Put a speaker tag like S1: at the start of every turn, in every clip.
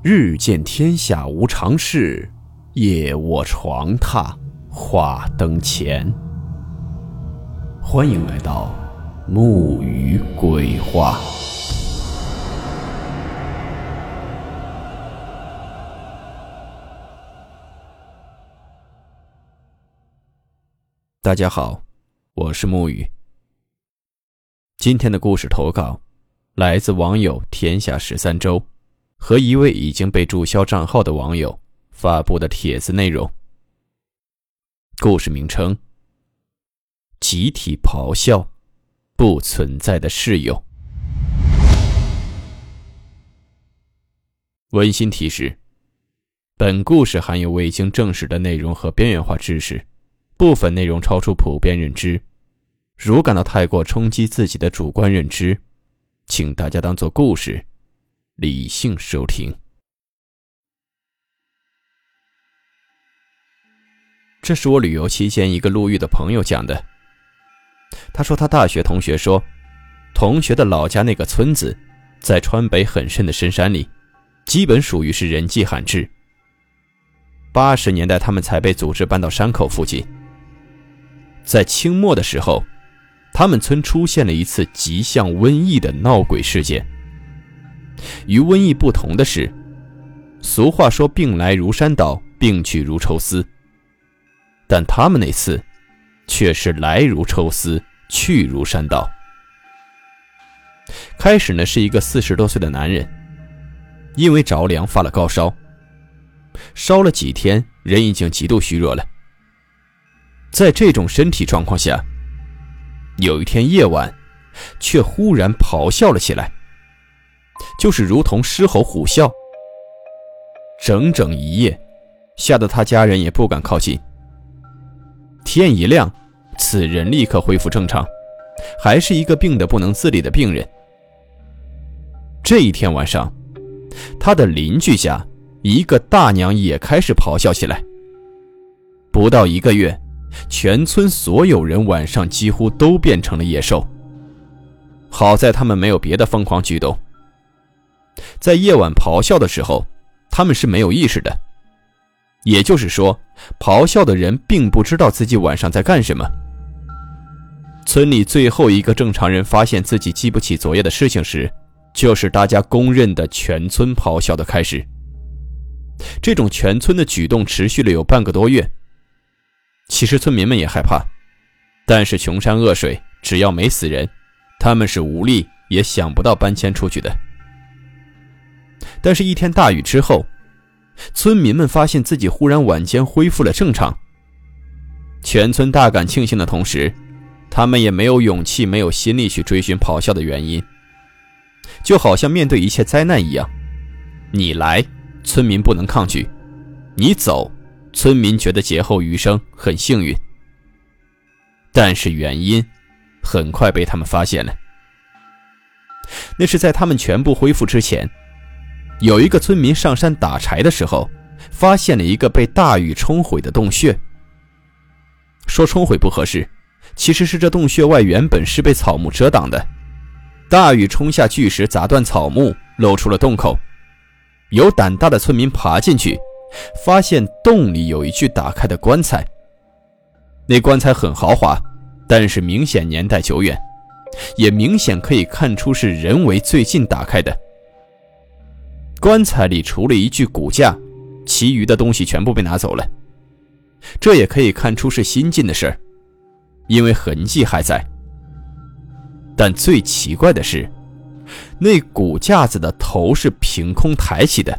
S1: 日见天下无常事，夜卧床榻话灯前。欢迎来到木鱼鬼话。大家好，我是木鱼。今天的故事投稿来自网友天下十三州。和一位已经被注销账号的网友发布的帖子内容。故事名称：集体咆哮，不存在的室友。温馨提示：本故事含有未经证实的内容和边缘化知识，部分内容超出普遍认知。如感到太过冲击自己的主观认知，请大家当做故事。理性收听。这是我旅游期间一个路遇的朋友讲的。他说，他大学同学说，同学的老家那个村子，在川北很深的深山里，基本属于是人迹罕至。八十年代，他们才被组织搬到山口附近。在清末的时候，他们村出现了一次极像瘟疫的闹鬼事件。与瘟疫不同的是，俗话说“病来如山倒，病去如抽丝”，但他们那次却是来如抽丝，去如山倒。开始呢是一个四十多岁的男人，因为着凉发了高烧，烧了几天，人已经极度虚弱了。在这种身体状况下，有一天夜晚，却忽然咆哮了起来。就是如同狮吼虎啸，整整一夜，吓得他家人也不敢靠近。天一亮，此人立刻恢复正常，还是一个病得不能自理的病人。这一天晚上，他的邻居家一个大娘也开始咆哮起来。不到一个月，全村所有人晚上几乎都变成了野兽。好在他们没有别的疯狂举动。在夜晚咆哮的时候，他们是没有意识的，也就是说，咆哮的人并不知道自己晚上在干什么。村里最后一个正常人发现自己记不起昨夜的事情时，就是大家公认的全村咆哮的开始。这种全村的举动持续了有半个多月。其实村民们也害怕，但是穷山恶水，只要没死人，他们是无力也想不到搬迁出去的。但是，一天大雨之后，村民们发现自己忽然晚间恢复了正常。全村大感庆幸的同时，他们也没有勇气、没有心力去追寻咆哮的原因。就好像面对一切灾难一样，你来，村民不能抗拒；你走，村民觉得劫后余生很幸运。但是原因很快被他们发现了，那是在他们全部恢复之前。有一个村民上山打柴的时候，发现了一个被大雨冲毁的洞穴。说冲毁不合适，其实是这洞穴外原本是被草木遮挡的，大雨冲下巨石砸断草木，露出了洞口。有胆大的村民爬进去，发现洞里有一具打开的棺材。那棺材很豪华，但是明显年代久远，也明显可以看出是人为最近打开的。棺材里除了一具骨架，其余的东西全部被拿走了。这也可以看出是新进的事儿，因为痕迹还在。但最奇怪的是，那骨架子的头是凭空抬起的，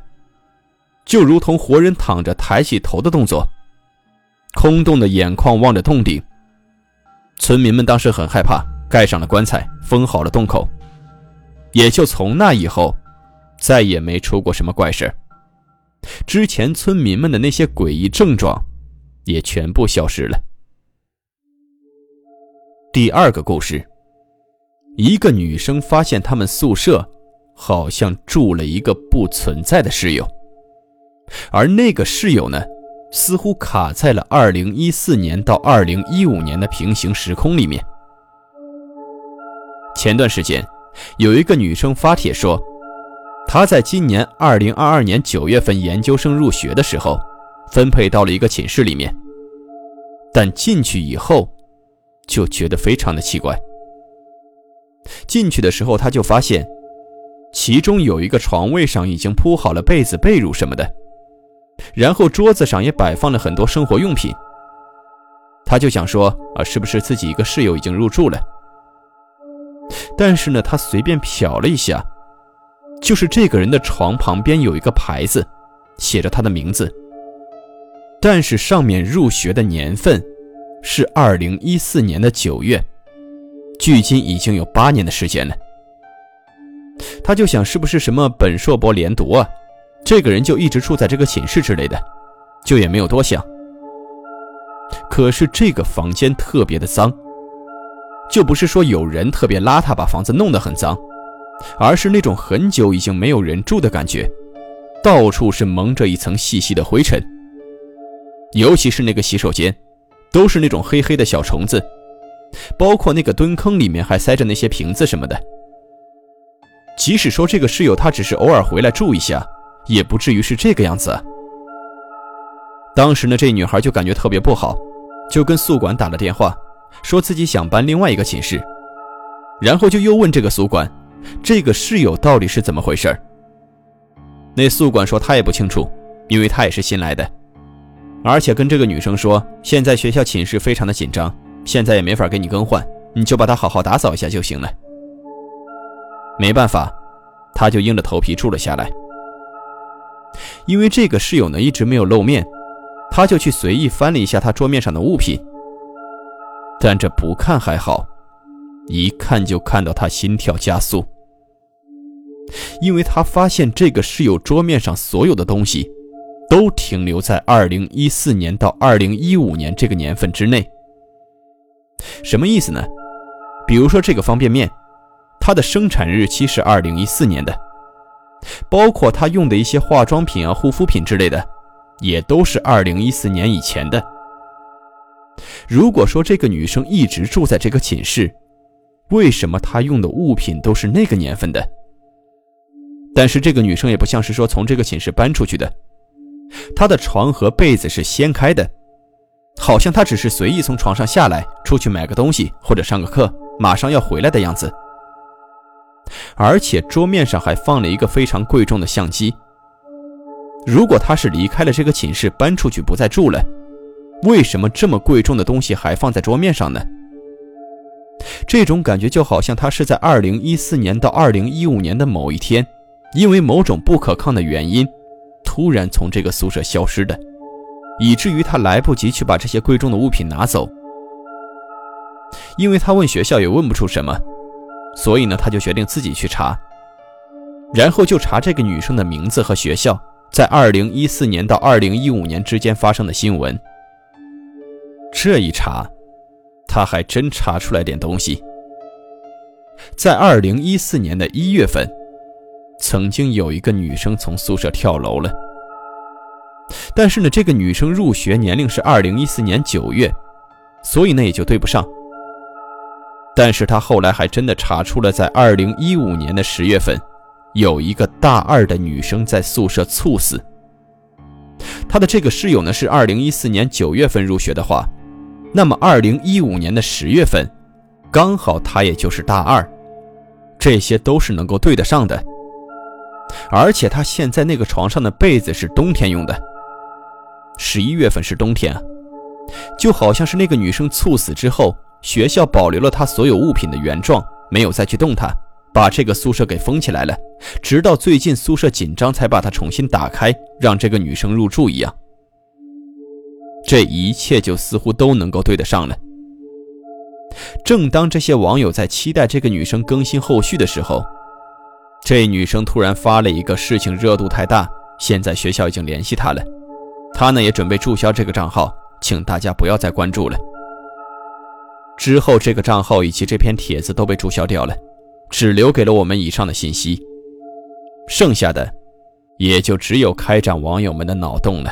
S1: 就如同活人躺着抬起头的动作。空洞的眼眶望着洞顶。村民们当时很害怕，盖上了棺材，封好了洞口。也就从那以后。再也没出过什么怪事之前村民们的那些诡异症状，也全部消失了。第二个故事，一个女生发现他们宿舍好像住了一个不存在的室友，而那个室友呢，似乎卡在了2014年到2015年的平行时空里面。前段时间，有一个女生发帖说。他在今年二零二二年九月份研究生入学的时候，分配到了一个寝室里面。但进去以后，就觉得非常的奇怪。进去的时候，他就发现，其中有一个床位上已经铺好了被子、被褥什么的，然后桌子上也摆放了很多生活用品。他就想说啊，是不是自己一个室友已经入住了？但是呢，他随便瞟了一下，就是这个人的床旁边有一个牌子，写着他的名字。但是上面入学的年份是二零一四年的九月，距今已经有八年的时间了。他就想，是不是什么本硕博连读啊？这个人就一直住在这个寝室之类的，就也没有多想。可是这个房间特别的脏，就不是说有人特别邋遢把房子弄得很脏，而是那种很久已经没有人住的感觉，到处是蒙着一层细细的灰尘。尤其是那个洗手间，都是那种黑黑的小虫子，包括那个蹲坑里面还塞着那些瓶子什么的。即使说这个室友他只是偶尔回来住一下，也不至于是这个样子。当时呢，这女孩就感觉特别不好，就跟宿管打了电话，说自己想搬另外一个寝室，然后就又问这个宿管，这个室友到底是怎么回事那宿管说他也不清楚，因为他也是新来的。而且跟这个女生说，现在学校寝室非常的紧张，现在也没法给你更换，你就把它好好打扫一下就行了。没办法，他就硬着头皮住了下来。因为这个室友呢一直没有露面，他就去随意翻了一下他桌面上的物品。但这不看还好，一看就看到他心跳加速，因为他发现这个室友桌面上所有的东西。都停留在二零一四年到二零一五年这个年份之内。什么意思呢？比如说这个方便面，它的生产日期是二零一四年的，包括他用的一些化妆品啊、护肤品之类的，也都是二零一四年以前的。如果说这个女生一直住在这个寝室，为什么她用的物品都是那个年份的？但是这个女生也不像是说从这个寝室搬出去的。她的床和被子是掀开的，好像他只是随意从床上下来，出去买个东西或者上个课，马上要回来的样子。而且桌面上还放了一个非常贵重的相机。如果他是离开了这个寝室，搬出去不再住了，为什么这么贵重的东西还放在桌面上呢？这种感觉就好像他是在2014年到2015年的某一天，因为某种不可抗的原因。突然从这个宿舍消失的，以至于他来不及去把这些贵重的物品拿走。因为他问学校也问不出什么，所以呢，他就决定自己去查。然后就查这个女生的名字和学校在2014年到2015年之间发生的新闻。这一查，他还真查出来点东西。在2014年的一月份。曾经有一个女生从宿舍跳楼了，但是呢，这个女生入学年龄是二零一四年九月，所以呢也就对不上。但是她后来还真的查出了，在二零一五年的十月份，有一个大二的女生在宿舍猝死。她的这个室友呢是二零一四年九月份入学的话，那么二零一五年的十月份，刚好她也就是大二，这些都是能够对得上的。而且他现在那个床上的被子是冬天用的，十一月份是冬天，就好像是那个女生猝死之后，学校保留了她所有物品的原状，没有再去动它，把这个宿舍给封起来了，直到最近宿舍紧张才把它重新打开，让这个女生入住一样。这一切就似乎都能够对得上了。正当这些网友在期待这个女生更新后续的时候，这女生突然发了一个事情热度太大，现在学校已经联系她了，她呢也准备注销这个账号，请大家不要再关注了。之后这个账号以及这篇帖子都被注销掉了，只留给了我们以上的信息，剩下的也就只有开展网友们的脑洞了。